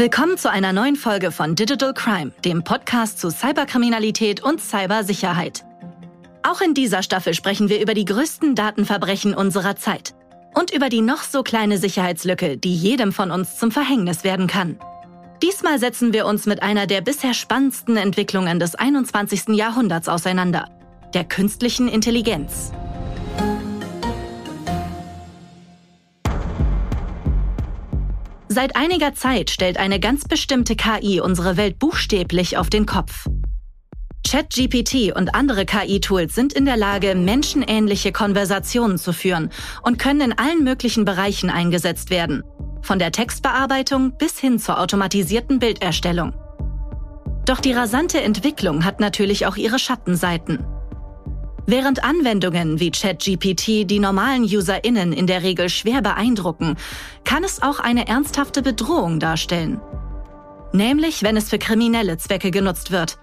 Willkommen zu einer neuen Folge von Digital Crime, dem Podcast zu Cyberkriminalität und Cybersicherheit. Auch in dieser Staffel sprechen wir über die größten Datenverbrechen unserer Zeit und über die noch so kleine Sicherheitslücke, die jedem von uns zum Verhängnis werden kann. Diesmal setzen wir uns mit einer der bisher spannendsten Entwicklungen des 21. Jahrhunderts auseinander, der künstlichen Intelligenz. Seit einiger Zeit stellt eine ganz bestimmte KI unsere Welt buchstäblich auf den Kopf. ChatGPT und andere KI-Tools sind in der Lage, menschenähnliche Konversationen zu führen und können in allen möglichen Bereichen eingesetzt werden, von der Textbearbeitung bis hin zur automatisierten Bilderstellung. Doch die rasante Entwicklung hat natürlich auch ihre Schattenseiten. Während Anwendungen wie ChatGPT die normalen UserInnen in der Regel schwer beeindrucken, kann es auch eine ernsthafte Bedrohung darstellen. Nämlich, wenn es für kriminelle Zwecke genutzt wird,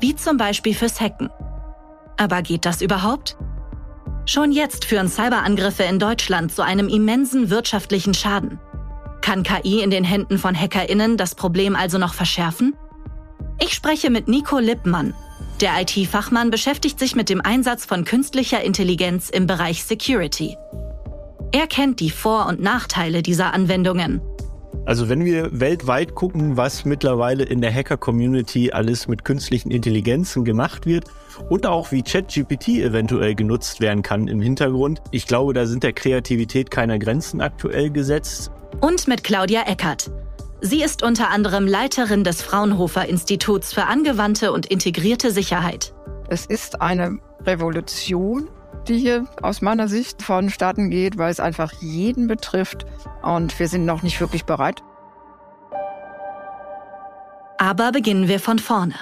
wie zum Beispiel fürs Hacken. Aber geht das überhaupt? Schon jetzt führen Cyberangriffe in Deutschland zu einem immensen wirtschaftlichen Schaden. Kann KI in den Händen von HackerInnen das Problem also noch verschärfen? Ich spreche mit Nico Lippmann, der IT-Fachmann beschäftigt sich mit dem Einsatz von künstlicher Intelligenz im Bereich Security. Er kennt die Vor- und Nachteile dieser Anwendungen. Also wenn wir weltweit gucken, was mittlerweile in der Hacker-Community alles mit künstlichen Intelligenzen gemacht wird und auch wie ChatGPT eventuell genutzt werden kann im Hintergrund, ich glaube, da sind der Kreativität keiner Grenzen aktuell gesetzt. Und mit Claudia Eckert. Sie ist unter anderem Leiterin des Fraunhofer Instituts für angewandte und integrierte Sicherheit. Es ist eine Revolution, die hier aus meiner Sicht vonstatten geht, weil es einfach jeden betrifft und wir sind noch nicht wirklich bereit. Aber beginnen wir von vorne.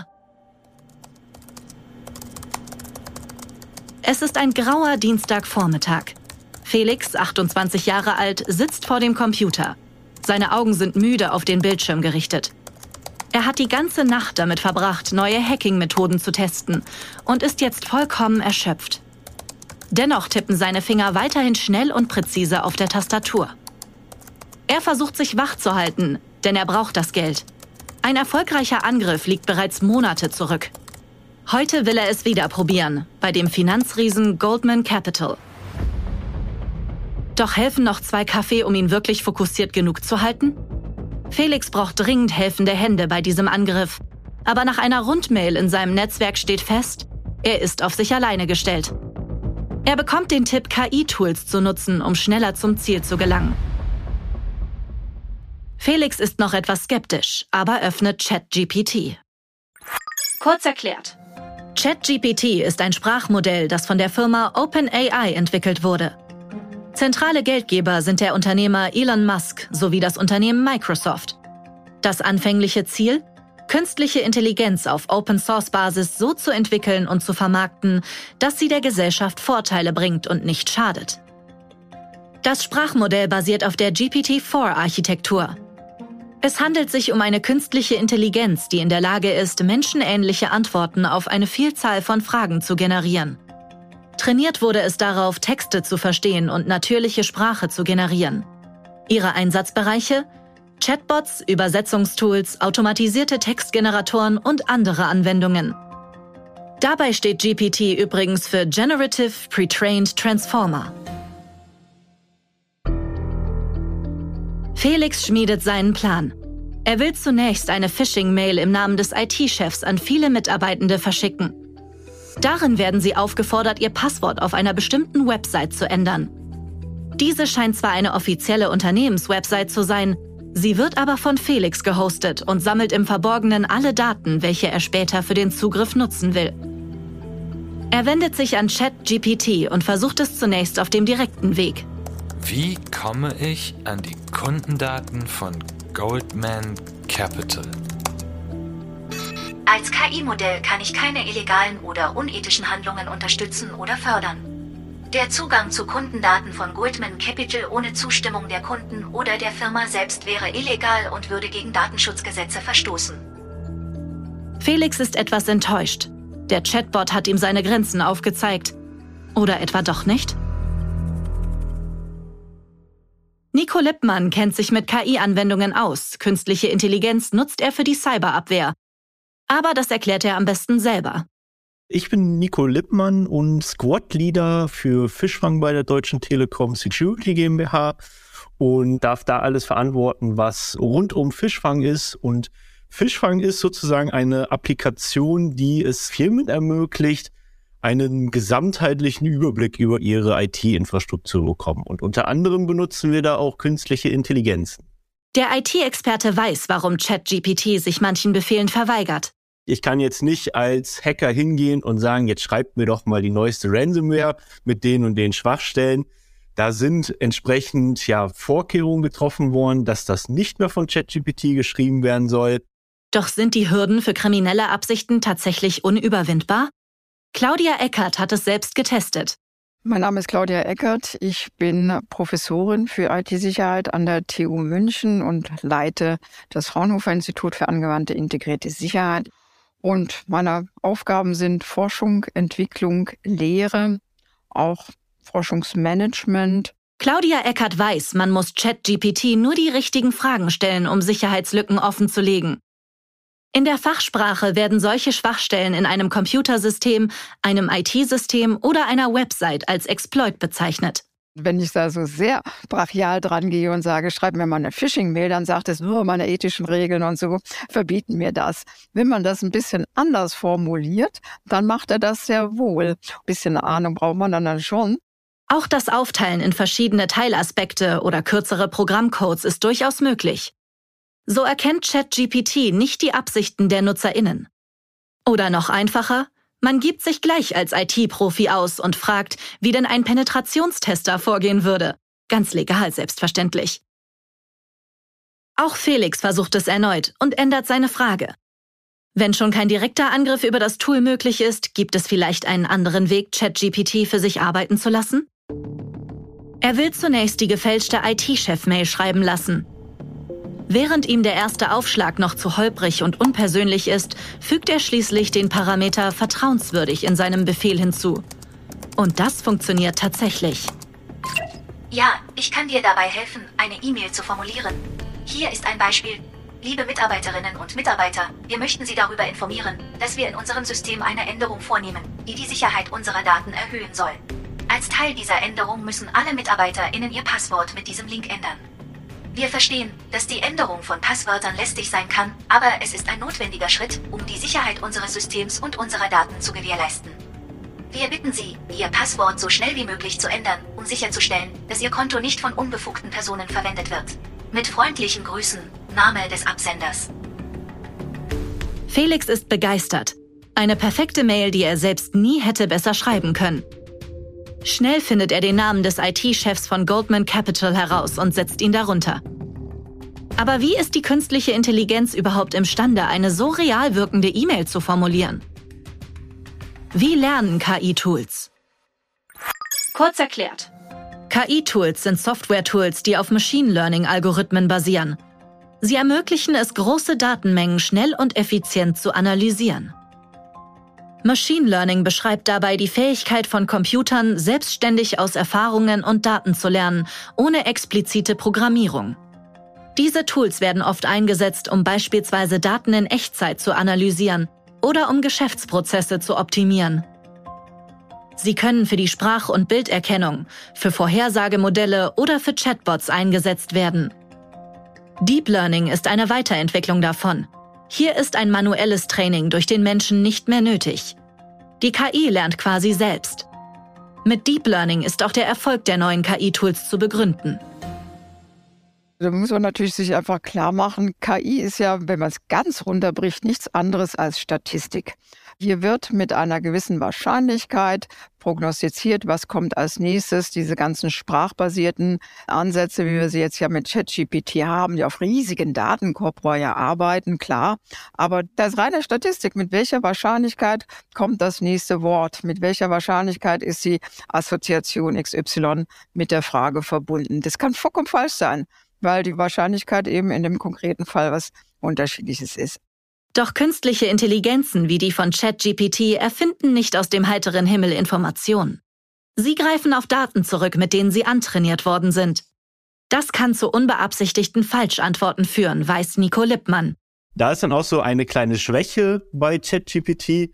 Es ist ein grauer Dienstagvormittag. Felix, 28 Jahre alt, sitzt vor dem Computer. Seine Augen sind müde auf den Bildschirm gerichtet. Er hat die ganze Nacht damit verbracht, neue Hacking-Methoden zu testen und ist jetzt vollkommen erschöpft. Dennoch tippen seine Finger weiterhin schnell und präzise auf der Tastatur. Er versucht sich wach zu halten, denn er braucht das Geld. Ein erfolgreicher Angriff liegt bereits Monate zurück. Heute will er es wieder probieren, bei dem Finanzriesen Goldman Capital. Doch helfen noch zwei Kaffee, um ihn wirklich fokussiert genug zu halten? Felix braucht dringend helfende Hände bei diesem Angriff. Aber nach einer Rundmail in seinem Netzwerk steht fest, er ist auf sich alleine gestellt. Er bekommt den Tipp, KI-Tools zu nutzen, um schneller zum Ziel zu gelangen. Felix ist noch etwas skeptisch, aber öffnet ChatGPT. Kurz erklärt. ChatGPT ist ein Sprachmodell, das von der Firma OpenAI entwickelt wurde. Zentrale Geldgeber sind der Unternehmer Elon Musk sowie das Unternehmen Microsoft. Das anfängliche Ziel? Künstliche Intelligenz auf Open-Source-Basis so zu entwickeln und zu vermarkten, dass sie der Gesellschaft Vorteile bringt und nicht schadet. Das Sprachmodell basiert auf der GPT-4-Architektur. Es handelt sich um eine künstliche Intelligenz, die in der Lage ist, menschenähnliche Antworten auf eine Vielzahl von Fragen zu generieren. Trainiert wurde es darauf, Texte zu verstehen und natürliche Sprache zu generieren. Ihre Einsatzbereiche? Chatbots, Übersetzungstools, automatisierte Textgeneratoren und andere Anwendungen. Dabei steht GPT übrigens für Generative Pre-trained Transformer. Felix schmiedet seinen Plan. Er will zunächst eine Phishing-Mail im Namen des IT-Chefs an viele Mitarbeitende verschicken. Darin werden sie aufgefordert, ihr Passwort auf einer bestimmten Website zu ändern. Diese scheint zwar eine offizielle Unternehmenswebsite zu sein, sie wird aber von Felix gehostet und sammelt im Verborgenen alle Daten, welche er später für den Zugriff nutzen will. Er wendet sich an ChatGPT und versucht es zunächst auf dem direkten Weg. Wie komme ich an die Kundendaten von Goldman Capital? Als KI-Modell kann ich keine illegalen oder unethischen Handlungen unterstützen oder fördern. Der Zugang zu Kundendaten von Goldman Capital ohne Zustimmung der Kunden oder der Firma selbst wäre illegal und würde gegen Datenschutzgesetze verstoßen. Felix ist etwas enttäuscht. Der Chatbot hat ihm seine Grenzen aufgezeigt. Oder etwa doch nicht? Nico Lippmann kennt sich mit KI-Anwendungen aus. Künstliche Intelligenz nutzt er für die Cyberabwehr. Aber das erklärt er am besten selber. Ich bin Nico Lippmann und Squad-Leader für Fischfang bei der Deutschen Telekom Security GmbH und darf da alles verantworten, was rund um Fischfang ist. Und Fischfang ist sozusagen eine Applikation, die es Firmen ermöglicht, einen gesamtheitlichen Überblick über ihre IT-Infrastruktur bekommen. Und unter anderem benutzen wir da auch künstliche Intelligenzen. Der IT-Experte weiß, warum ChatGPT sich manchen Befehlen verweigert. Ich kann jetzt nicht als Hacker hingehen und sagen, jetzt schreibt mir doch mal die neueste Ransomware mit den und den Schwachstellen. Da sind entsprechend ja Vorkehrungen getroffen worden, dass das nicht mehr von ChatGPT geschrieben werden soll. Doch sind die Hürden für kriminelle Absichten tatsächlich unüberwindbar? Claudia Eckert hat es selbst getestet. Mein Name ist Claudia Eckert. Ich bin Professorin für IT-Sicherheit an der TU München und leite das Fraunhofer Institut für angewandte integrierte Sicherheit. Und meine Aufgaben sind Forschung, Entwicklung, Lehre, auch Forschungsmanagement. Claudia Eckert weiß, man muss ChatGPT nur die richtigen Fragen stellen, um Sicherheitslücken offenzulegen. In der Fachsprache werden solche Schwachstellen in einem Computersystem, einem IT-System oder einer Website als Exploit bezeichnet. Wenn ich da so sehr brachial dran gehe und sage, schreib mir mal eine Phishing-Mail, dann sagt es nur meine ethischen Regeln und so verbieten mir das. Wenn man das ein bisschen anders formuliert, dann macht er das sehr wohl. Ein bisschen Ahnung braucht man dann, dann schon. Auch das Aufteilen in verschiedene Teilaspekte oder kürzere Programmcodes ist durchaus möglich. So erkennt ChatGPT nicht die Absichten der Nutzerinnen. Oder noch einfacher, man gibt sich gleich als IT-Profi aus und fragt, wie denn ein Penetrationstester vorgehen würde. Ganz legal, selbstverständlich. Auch Felix versucht es erneut und ändert seine Frage. Wenn schon kein direkter Angriff über das Tool möglich ist, gibt es vielleicht einen anderen Weg, ChatGPT für sich arbeiten zu lassen? Er will zunächst die gefälschte IT-Chef-Mail schreiben lassen, Während ihm der erste Aufschlag noch zu holprig und unpersönlich ist, fügt er schließlich den Parameter vertrauenswürdig in seinem Befehl hinzu. Und das funktioniert tatsächlich. Ja, ich kann dir dabei helfen, eine E-Mail zu formulieren. Hier ist ein Beispiel. Liebe Mitarbeiterinnen und Mitarbeiter, wir möchten Sie darüber informieren, dass wir in unserem System eine Änderung vornehmen, die die Sicherheit unserer Daten erhöhen soll. Als Teil dieser Änderung müssen alle MitarbeiterInnen ihr Passwort mit diesem Link ändern. Wir verstehen, dass die Änderung von Passwörtern lästig sein kann, aber es ist ein notwendiger Schritt, um die Sicherheit unseres Systems und unserer Daten zu gewährleisten. Wir bitten Sie, Ihr Passwort so schnell wie möglich zu ändern, um sicherzustellen, dass Ihr Konto nicht von unbefugten Personen verwendet wird. Mit freundlichen Grüßen, Name des Absenders. Felix ist begeistert. Eine perfekte Mail, die er selbst nie hätte besser schreiben können. Schnell findet er den Namen des IT-Chefs von Goldman Capital heraus und setzt ihn darunter. Aber wie ist die künstliche Intelligenz überhaupt imstande, eine so real wirkende E-Mail zu formulieren? Wie lernen KI-Tools? Kurz erklärt. KI-Tools sind Software-Tools, die auf Machine Learning-Algorithmen basieren. Sie ermöglichen es, große Datenmengen schnell und effizient zu analysieren. Machine Learning beschreibt dabei die Fähigkeit von Computern, selbstständig aus Erfahrungen und Daten zu lernen, ohne explizite Programmierung. Diese Tools werden oft eingesetzt, um beispielsweise Daten in Echtzeit zu analysieren oder um Geschäftsprozesse zu optimieren. Sie können für die Sprach- und Bilderkennung, für Vorhersagemodelle oder für Chatbots eingesetzt werden. Deep Learning ist eine Weiterentwicklung davon. Hier ist ein manuelles Training durch den Menschen nicht mehr nötig. Die KI lernt quasi selbst. Mit Deep Learning ist auch der Erfolg der neuen KI-Tools zu begründen. Da muss man natürlich sich einfach klar machen, KI ist ja, wenn man es ganz runterbricht, nichts anderes als Statistik. Hier wird mit einer gewissen Wahrscheinlichkeit prognostiziert, was kommt als nächstes. Diese ganzen sprachbasierten Ansätze, wie wir sie jetzt ja mit ChatGPT haben, die auf riesigen Datenkorpora ja arbeiten, klar. Aber das ist reine Statistik. Mit welcher Wahrscheinlichkeit kommt das nächste Wort? Mit welcher Wahrscheinlichkeit ist die Assoziation XY mit der Frage verbunden? Das kann vollkommen falsch sein, weil die Wahrscheinlichkeit eben in dem konkreten Fall was Unterschiedliches ist. Doch künstliche Intelligenzen wie die von ChatGPT erfinden nicht aus dem heiteren Himmel Informationen. Sie greifen auf Daten zurück, mit denen sie antrainiert worden sind. Das kann zu unbeabsichtigten Falschantworten führen, weiß Nico Lippmann. Da ist dann auch so eine kleine Schwäche bei ChatGPT.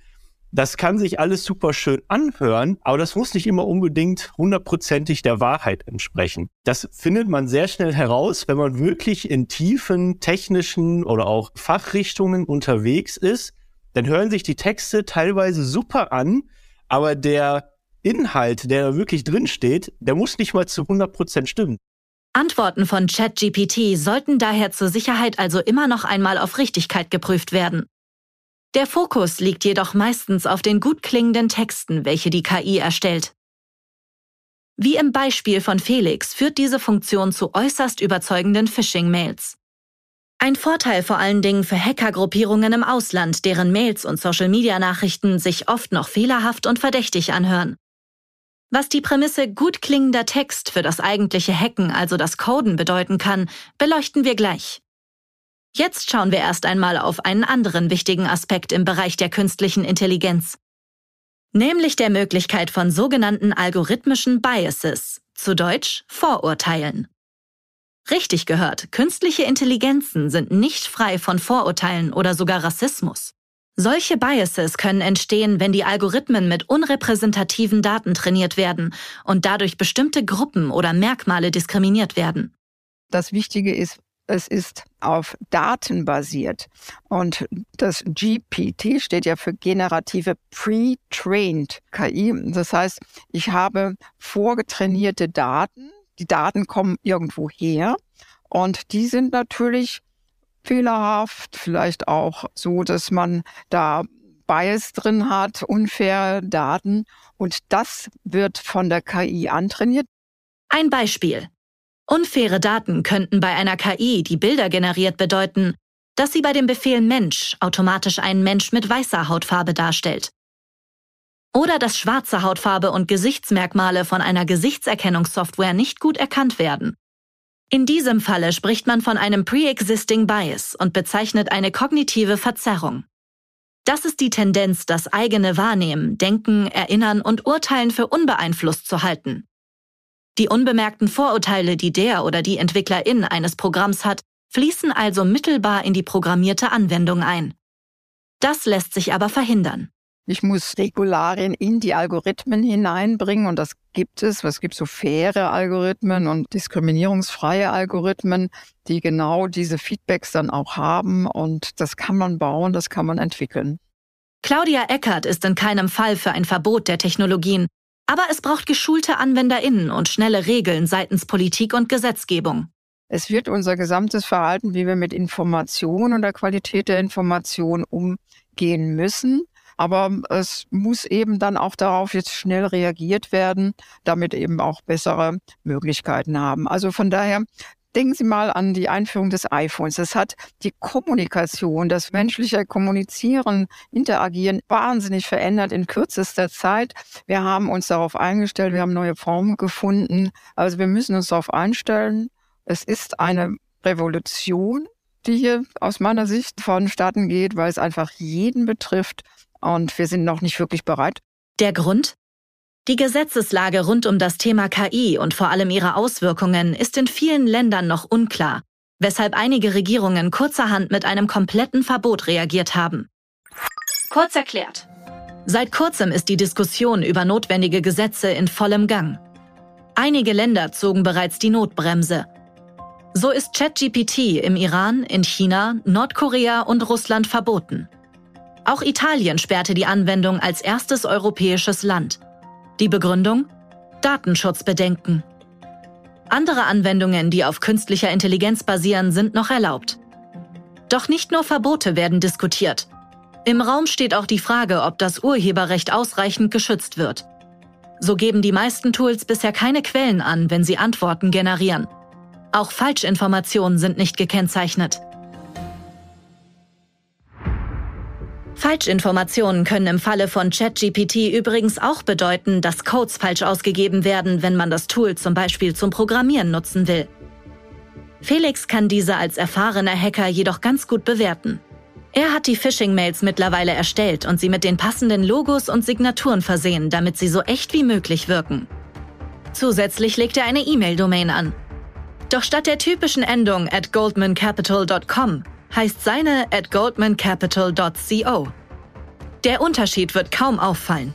Das kann sich alles super schön anhören, aber das muss nicht immer unbedingt hundertprozentig der Wahrheit entsprechen. Das findet man sehr schnell heraus, wenn man wirklich in tiefen technischen oder auch Fachrichtungen unterwegs ist. Dann hören sich die Texte teilweise super an, aber der Inhalt, der da wirklich drin steht, der muss nicht mal zu 100% stimmen. Antworten von ChatGPT sollten daher zur Sicherheit also immer noch einmal auf Richtigkeit geprüft werden. Der Fokus liegt jedoch meistens auf den gut klingenden Texten, welche die KI erstellt. Wie im Beispiel von Felix führt diese Funktion zu äußerst überzeugenden Phishing-Mails. Ein Vorteil vor allen Dingen für Hackergruppierungen im Ausland, deren Mails und Social-Media-Nachrichten sich oft noch fehlerhaft und verdächtig anhören. Was die Prämisse gut klingender Text für das eigentliche Hacken, also das Coden, bedeuten kann, beleuchten wir gleich. Jetzt schauen wir erst einmal auf einen anderen wichtigen Aspekt im Bereich der künstlichen Intelligenz, nämlich der Möglichkeit von sogenannten algorithmischen Biases, zu Deutsch Vorurteilen. Richtig gehört, künstliche Intelligenzen sind nicht frei von Vorurteilen oder sogar Rassismus. Solche Biases können entstehen, wenn die Algorithmen mit unrepräsentativen Daten trainiert werden und dadurch bestimmte Gruppen oder Merkmale diskriminiert werden. Das Wichtige ist, es ist auf Daten basiert. Und das GPT steht ja für generative Pre-Trained KI. Das heißt, ich habe vorgetrainierte Daten. Die Daten kommen irgendwo her. Und die sind natürlich fehlerhaft, vielleicht auch so, dass man da Bias drin hat, unfair Daten. Und das wird von der KI antrainiert. Ein Beispiel. Unfaire Daten könnten bei einer KI, die Bilder generiert, bedeuten, dass sie bei dem Befehl Mensch automatisch einen Mensch mit weißer Hautfarbe darstellt. Oder dass schwarze Hautfarbe und Gesichtsmerkmale von einer Gesichtserkennungssoftware nicht gut erkannt werden. In diesem Falle spricht man von einem Pre-Existing Bias und bezeichnet eine kognitive Verzerrung. Das ist die Tendenz, das eigene Wahrnehmen, Denken, Erinnern und Urteilen für unbeeinflusst zu halten. Die unbemerkten Vorurteile, die der oder die Entwicklerin eines Programms hat, fließen also mittelbar in die programmierte Anwendung ein. Das lässt sich aber verhindern. Ich muss Regularien in die Algorithmen hineinbringen und das gibt es. Es gibt so faire Algorithmen und diskriminierungsfreie Algorithmen, die genau diese Feedbacks dann auch haben und das kann man bauen, das kann man entwickeln. Claudia Eckert ist in keinem Fall für ein Verbot der Technologien, aber es braucht geschulte Anwenderinnen und schnelle Regeln seitens Politik und Gesetzgebung. Es wird unser gesamtes Verhalten, wie wir mit Information und der Qualität der Information umgehen müssen, aber es muss eben dann auch darauf jetzt schnell reagiert werden, damit eben auch bessere Möglichkeiten haben. Also von daher Denken Sie mal an die Einführung des iPhones. Es hat die Kommunikation, das menschliche Kommunizieren, Interagieren wahnsinnig verändert in kürzester Zeit. Wir haben uns darauf eingestellt, wir haben neue Formen gefunden. Also wir müssen uns darauf einstellen. Es ist eine Revolution, die hier aus meiner Sicht vonstatten geht, weil es einfach jeden betrifft und wir sind noch nicht wirklich bereit. Der Grund? Die Gesetzeslage rund um das Thema KI und vor allem ihre Auswirkungen ist in vielen Ländern noch unklar, weshalb einige Regierungen kurzerhand mit einem kompletten Verbot reagiert haben. Kurz erklärt. Seit kurzem ist die Diskussion über notwendige Gesetze in vollem Gang. Einige Länder zogen bereits die Notbremse. So ist ChatGPT im Iran, in China, Nordkorea und Russland verboten. Auch Italien sperrte die Anwendung als erstes europäisches Land. Die Begründung? Datenschutzbedenken. Andere Anwendungen, die auf künstlicher Intelligenz basieren, sind noch erlaubt. Doch nicht nur Verbote werden diskutiert. Im Raum steht auch die Frage, ob das Urheberrecht ausreichend geschützt wird. So geben die meisten Tools bisher keine Quellen an, wenn sie Antworten generieren. Auch Falschinformationen sind nicht gekennzeichnet. Falschinformationen können im Falle von ChatGPT übrigens auch bedeuten, dass Codes falsch ausgegeben werden, wenn man das Tool zum Beispiel zum Programmieren nutzen will. Felix kann diese als erfahrener Hacker jedoch ganz gut bewerten. Er hat die Phishing-Mails mittlerweile erstellt und sie mit den passenden Logos und Signaturen versehen, damit sie so echt wie möglich wirken. Zusätzlich legt er eine E-Mail-Domain an. Doch statt der typischen Endung at goldmancapital.com heißt seine at goldmancapital.co. Der Unterschied wird kaum auffallen.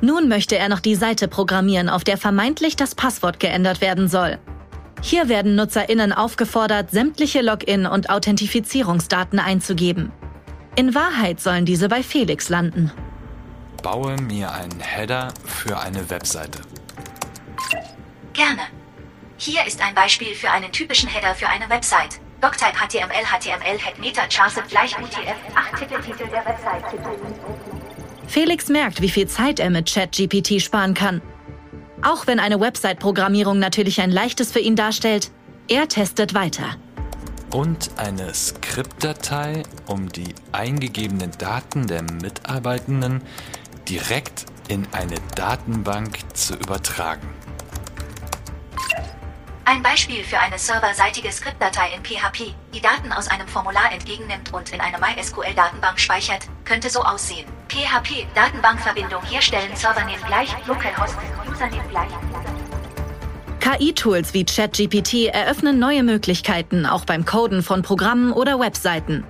Nun möchte er noch die Seite programmieren, auf der vermeintlich das Passwort geändert werden soll. Hier werden NutzerInnen aufgefordert, sämtliche Login- und Authentifizierungsdaten einzugeben. In Wahrheit sollen diese bei Felix landen. Baue mir einen Header für eine Webseite. Gerne. Hier ist ein Beispiel für einen typischen Header für eine Website. Doctype HTML HTML Head Meta Charset gleich UTF 8 Titel Titel der Website. Felix merkt, wie viel Zeit er mit ChatGPT sparen kann. Auch wenn eine Website-Programmierung natürlich ein leichtes für ihn darstellt, er testet weiter. Und eine Skriptdatei, um die eingegebenen Daten der Mitarbeitenden direkt in eine Datenbank zu übertragen. Ein Beispiel für eine serverseitige Skriptdatei in PHP, die Daten aus einem Formular entgegennimmt und in eine MySQL-Datenbank speichert, könnte so aussehen. PHP, Datenbankverbindung herstellen, Servername gleich, Localhost, Username gleich. KI-Tools wie ChatGPT eröffnen neue Möglichkeiten auch beim Coden von Programmen oder Webseiten.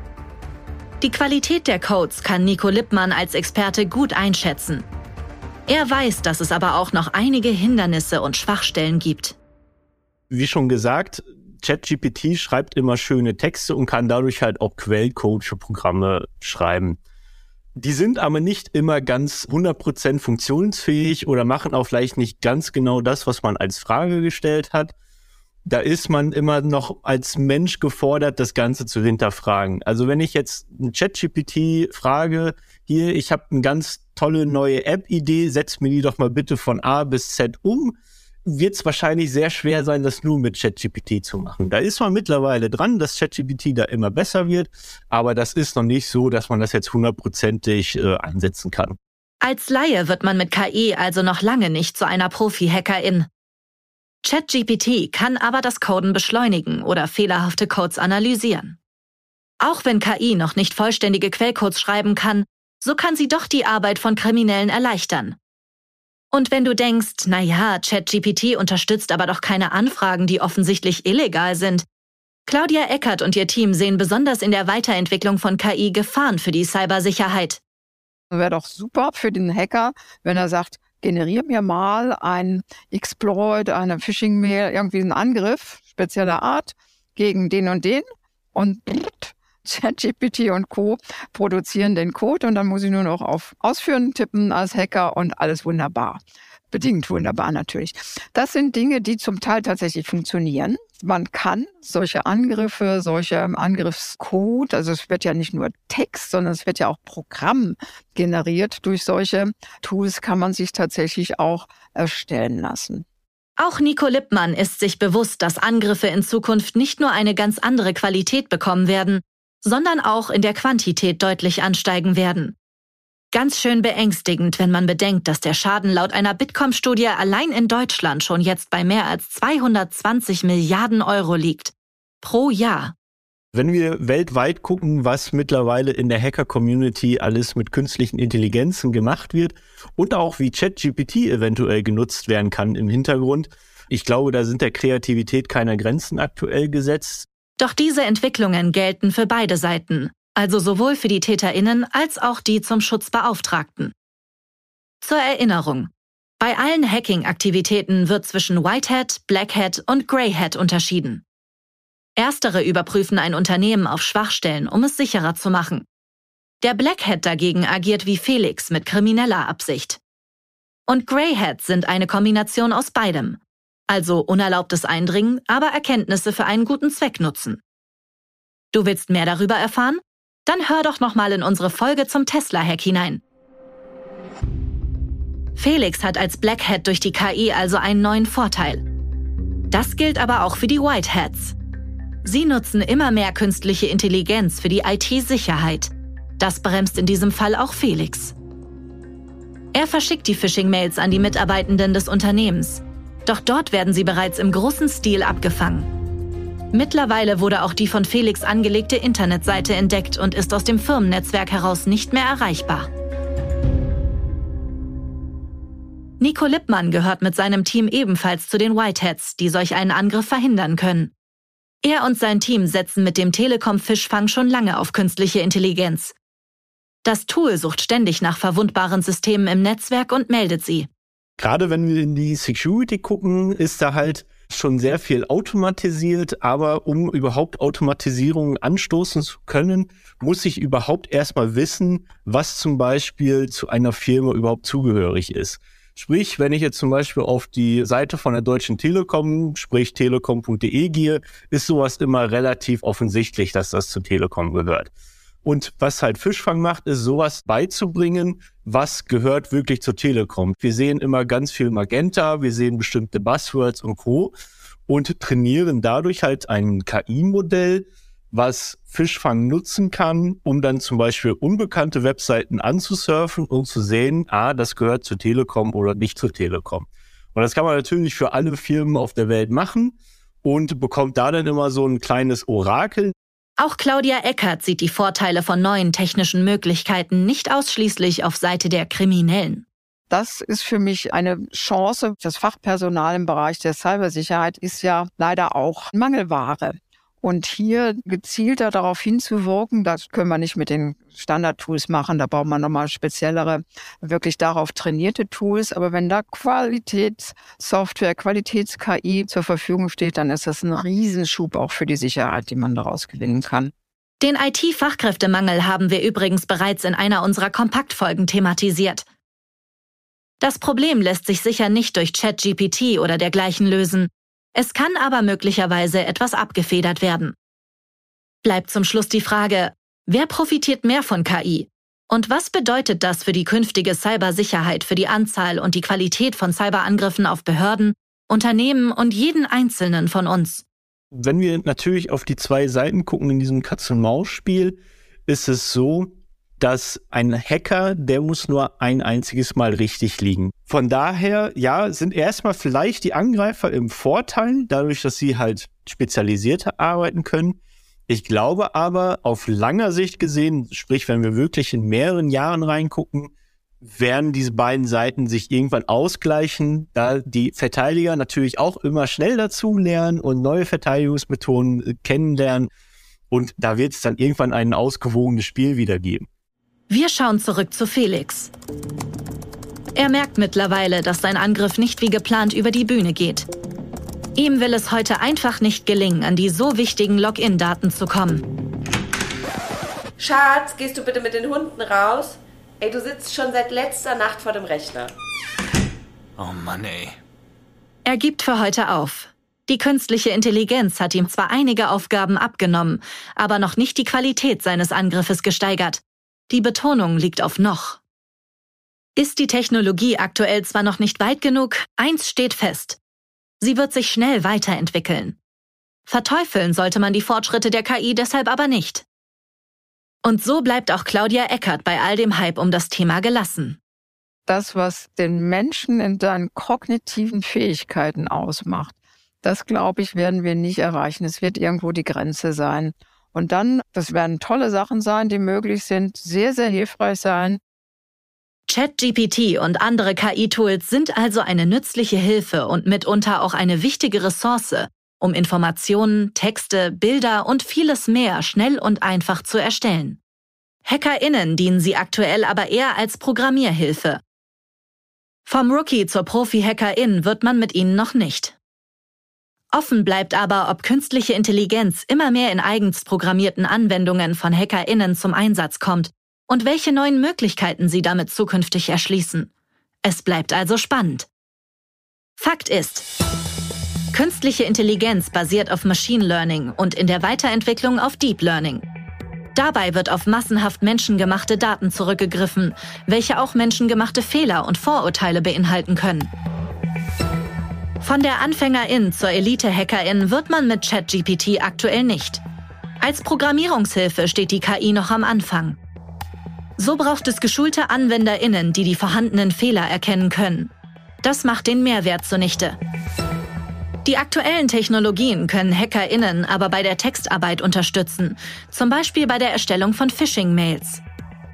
Die Qualität der Codes kann Nico Lippmann als Experte gut einschätzen. Er weiß, dass es aber auch noch einige Hindernisse und Schwachstellen gibt. Wie schon gesagt, ChatGPT schreibt immer schöne Texte und kann dadurch halt auch Quellcode für Programme schreiben. Die sind aber nicht immer ganz 100% funktionsfähig oder machen auch vielleicht nicht ganz genau das, was man als Frage gestellt hat. Da ist man immer noch als Mensch gefordert, das Ganze zu hinterfragen. Also wenn ich jetzt ein ChatGPT frage, hier, ich habe eine ganz tolle neue App-Idee, setz mir die doch mal bitte von A bis Z um, wird es wahrscheinlich sehr schwer sein, das nur mit ChatGPT zu machen. Da ist man mittlerweile dran, dass ChatGPT da immer besser wird, aber das ist noch nicht so, dass man das jetzt hundertprozentig äh, einsetzen kann. Als Laie wird man mit KI also noch lange nicht zu einer Profi-Hackerin. ChatGPT kann aber das Coden beschleunigen oder fehlerhafte Codes analysieren. Auch wenn KI noch nicht vollständige Quellcodes schreiben kann, so kann sie doch die Arbeit von Kriminellen erleichtern. Und wenn du denkst, na ja, ChatGPT unterstützt aber doch keine Anfragen, die offensichtlich illegal sind. Claudia Eckert und ihr Team sehen besonders in der Weiterentwicklung von KI Gefahren für die Cybersicherheit. Wäre doch super für den Hacker, wenn er sagt, generier mir mal ein Exploit, eine Phishing-Mail, irgendwie einen Angriff spezieller Art gegen den und den und ChatGPT und Co. produzieren den Code und dann muss ich nur noch auf Ausführen tippen als Hacker und alles wunderbar. Bedingt wunderbar natürlich. Das sind Dinge, die zum Teil tatsächlich funktionieren. Man kann solche Angriffe, solche Angriffscode, also es wird ja nicht nur Text, sondern es wird ja auch Programm generiert durch solche Tools, kann man sich tatsächlich auch erstellen lassen. Auch Nico Lippmann ist sich bewusst, dass Angriffe in Zukunft nicht nur eine ganz andere Qualität bekommen werden, sondern auch in der Quantität deutlich ansteigen werden. Ganz schön beängstigend, wenn man bedenkt, dass der Schaden laut einer Bitkom-Studie allein in Deutschland schon jetzt bei mehr als 220 Milliarden Euro liegt. Pro Jahr. Wenn wir weltweit gucken, was mittlerweile in der Hacker-Community alles mit künstlichen Intelligenzen gemacht wird und auch wie ChatGPT eventuell genutzt werden kann im Hintergrund, ich glaube, da sind der Kreativität keiner Grenzen aktuell gesetzt. Doch diese Entwicklungen gelten für beide Seiten, also sowohl für die Täterinnen als auch die zum Schutz Beauftragten. Zur Erinnerung. Bei allen Hacking-Aktivitäten wird zwischen Whitehead, Blackhead und Greyhead unterschieden. Erstere überprüfen ein Unternehmen auf Schwachstellen, um es sicherer zu machen. Der Blackhead dagegen agiert wie Felix mit krimineller Absicht. Und Greyhead sind eine Kombination aus beidem, also unerlaubtes Eindringen, aber Erkenntnisse für einen guten Zweck nutzen. Du willst mehr darüber erfahren? Dann hör doch nochmal in unsere Folge zum Tesla-Hack hinein. Felix hat als Blackhead durch die KI also einen neuen Vorteil. Das gilt aber auch für die Whiteheads. Sie nutzen immer mehr künstliche Intelligenz für die IT-Sicherheit. Das bremst in diesem Fall auch Felix. Er verschickt die Phishing-Mails an die Mitarbeitenden des Unternehmens. Doch dort werden sie bereits im großen Stil abgefangen. Mittlerweile wurde auch die von Felix angelegte Internetseite entdeckt und ist aus dem Firmennetzwerk heraus nicht mehr erreichbar. Nico Lippmann gehört mit seinem Team ebenfalls zu den Whiteheads, die solch einen Angriff verhindern können. Er und sein Team setzen mit dem Telekom-Fischfang schon lange auf künstliche Intelligenz. Das Tool sucht ständig nach verwundbaren Systemen im Netzwerk und meldet sie. Gerade wenn wir in die Security gucken, ist da halt schon sehr viel automatisiert, aber um überhaupt Automatisierung anstoßen zu können, muss ich überhaupt erstmal wissen, was zum Beispiel zu einer Firma überhaupt zugehörig ist. Sprich, wenn ich jetzt zum Beispiel auf die Seite von der Deutschen Telekom, sprich telekom.de gehe, ist sowas immer relativ offensichtlich, dass das zu Telekom gehört. Und was halt Fischfang macht, ist sowas beizubringen, was gehört wirklich zur Telekom. Wir sehen immer ganz viel Magenta, wir sehen bestimmte Buzzwords und Co. und trainieren dadurch halt ein KI-Modell, was Fischfang nutzen kann, um dann zum Beispiel unbekannte Webseiten anzusurfen und zu sehen, ah, das gehört zur Telekom oder nicht zur Telekom. Und das kann man natürlich für alle Firmen auf der Welt machen und bekommt da dann immer so ein kleines Orakel, auch Claudia Eckert sieht die Vorteile von neuen technischen Möglichkeiten nicht ausschließlich auf Seite der Kriminellen. Das ist für mich eine Chance. Das Fachpersonal im Bereich der Cybersicherheit ist ja leider auch Mangelware. Und hier gezielter darauf hinzuwirken, das können wir nicht mit den Standard-Tools machen, da braucht man nochmal speziellere, wirklich darauf trainierte Tools. Aber wenn da Qualitätssoftware, Qualitäts-KI zur Verfügung steht, dann ist das ein Riesenschub auch für die Sicherheit, die man daraus gewinnen kann. Den IT-Fachkräftemangel haben wir übrigens bereits in einer unserer Kompaktfolgen thematisiert. Das Problem lässt sich sicher nicht durch ChatGPT oder dergleichen lösen. Es kann aber möglicherweise etwas abgefedert werden. Bleibt zum Schluss die Frage, wer profitiert mehr von KI? Und was bedeutet das für die künftige Cybersicherheit, für die Anzahl und die Qualität von Cyberangriffen auf Behörden, Unternehmen und jeden Einzelnen von uns? Wenn wir natürlich auf die zwei Seiten gucken in diesem Katz-und-Maus-Spiel, ist es so, dass ein Hacker, der muss nur ein einziges Mal richtig liegen. Von daher, ja, sind erstmal vielleicht die Angreifer im Vorteil, dadurch, dass sie halt spezialisierter arbeiten können. Ich glaube aber, auf langer Sicht gesehen, sprich, wenn wir wirklich in mehreren Jahren reingucken, werden diese beiden Seiten sich irgendwann ausgleichen, da die Verteidiger natürlich auch immer schnell dazu lernen und neue Verteidigungsmethoden äh, kennenlernen. Und da wird es dann irgendwann ein ausgewogenes Spiel wieder geben. Wir schauen zurück zu Felix. Er merkt mittlerweile, dass sein Angriff nicht wie geplant über die Bühne geht. Ihm will es heute einfach nicht gelingen, an die so wichtigen Login-Daten zu kommen. Schatz, gehst du bitte mit den Hunden raus? Ey, du sitzt schon seit letzter Nacht vor dem Rechner. Oh Mann, ey. Er gibt für heute auf. Die künstliche Intelligenz hat ihm zwar einige Aufgaben abgenommen, aber noch nicht die Qualität seines Angriffes gesteigert. Die Betonung liegt auf noch. Ist die Technologie aktuell zwar noch nicht weit genug, eins steht fest. Sie wird sich schnell weiterentwickeln. Verteufeln sollte man die Fortschritte der KI deshalb aber nicht. Und so bleibt auch Claudia Eckert bei all dem Hype um das Thema gelassen. Das, was den Menschen in seinen kognitiven Fähigkeiten ausmacht, das glaube ich, werden wir nicht erreichen. Es wird irgendwo die Grenze sein. Und dann, das werden tolle Sachen sein, die möglich sind, sehr, sehr hilfreich sein. ChatGPT und andere KI-Tools sind also eine nützliche Hilfe und mitunter auch eine wichtige Ressource, um Informationen, Texte, Bilder und vieles mehr schnell und einfach zu erstellen. HackerInnen dienen sie aktuell aber eher als Programmierhilfe. Vom Rookie zur Profi-Hackerin wird man mit ihnen noch nicht. Offen bleibt aber, ob künstliche Intelligenz immer mehr in eigens programmierten Anwendungen von HackerInnen zum Einsatz kommt und welche neuen Möglichkeiten sie damit zukünftig erschließen. Es bleibt also spannend. Fakt ist, künstliche Intelligenz basiert auf Machine Learning und in der Weiterentwicklung auf Deep Learning. Dabei wird auf massenhaft menschengemachte Daten zurückgegriffen, welche auch menschengemachte Fehler und Vorurteile beinhalten können. Von der Anfängerin zur Elite-Hackerin wird man mit ChatGPT aktuell nicht. Als Programmierungshilfe steht die KI noch am Anfang. So braucht es geschulte AnwenderInnen, die die vorhandenen Fehler erkennen können. Das macht den Mehrwert zunichte. Die aktuellen Technologien können HackerInnen aber bei der Textarbeit unterstützen, zum Beispiel bei der Erstellung von Phishing-Mails.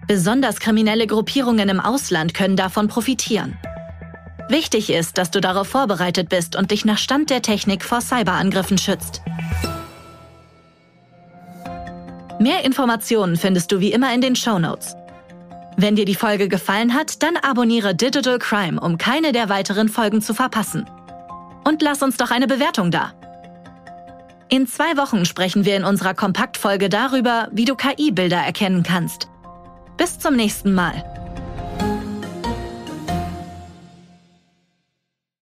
Besonders kriminelle Gruppierungen im Ausland können davon profitieren. Wichtig ist, dass du darauf vorbereitet bist und dich nach Stand der Technik vor Cyberangriffen schützt. Mehr Informationen findest du wie immer in den Show Notes. Wenn dir die Folge gefallen hat, dann abonniere Digital Crime, um keine der weiteren Folgen zu verpassen. Und lass uns doch eine Bewertung da. In zwei Wochen sprechen wir in unserer Kompaktfolge darüber, wie du KI-Bilder erkennen kannst. Bis zum nächsten Mal.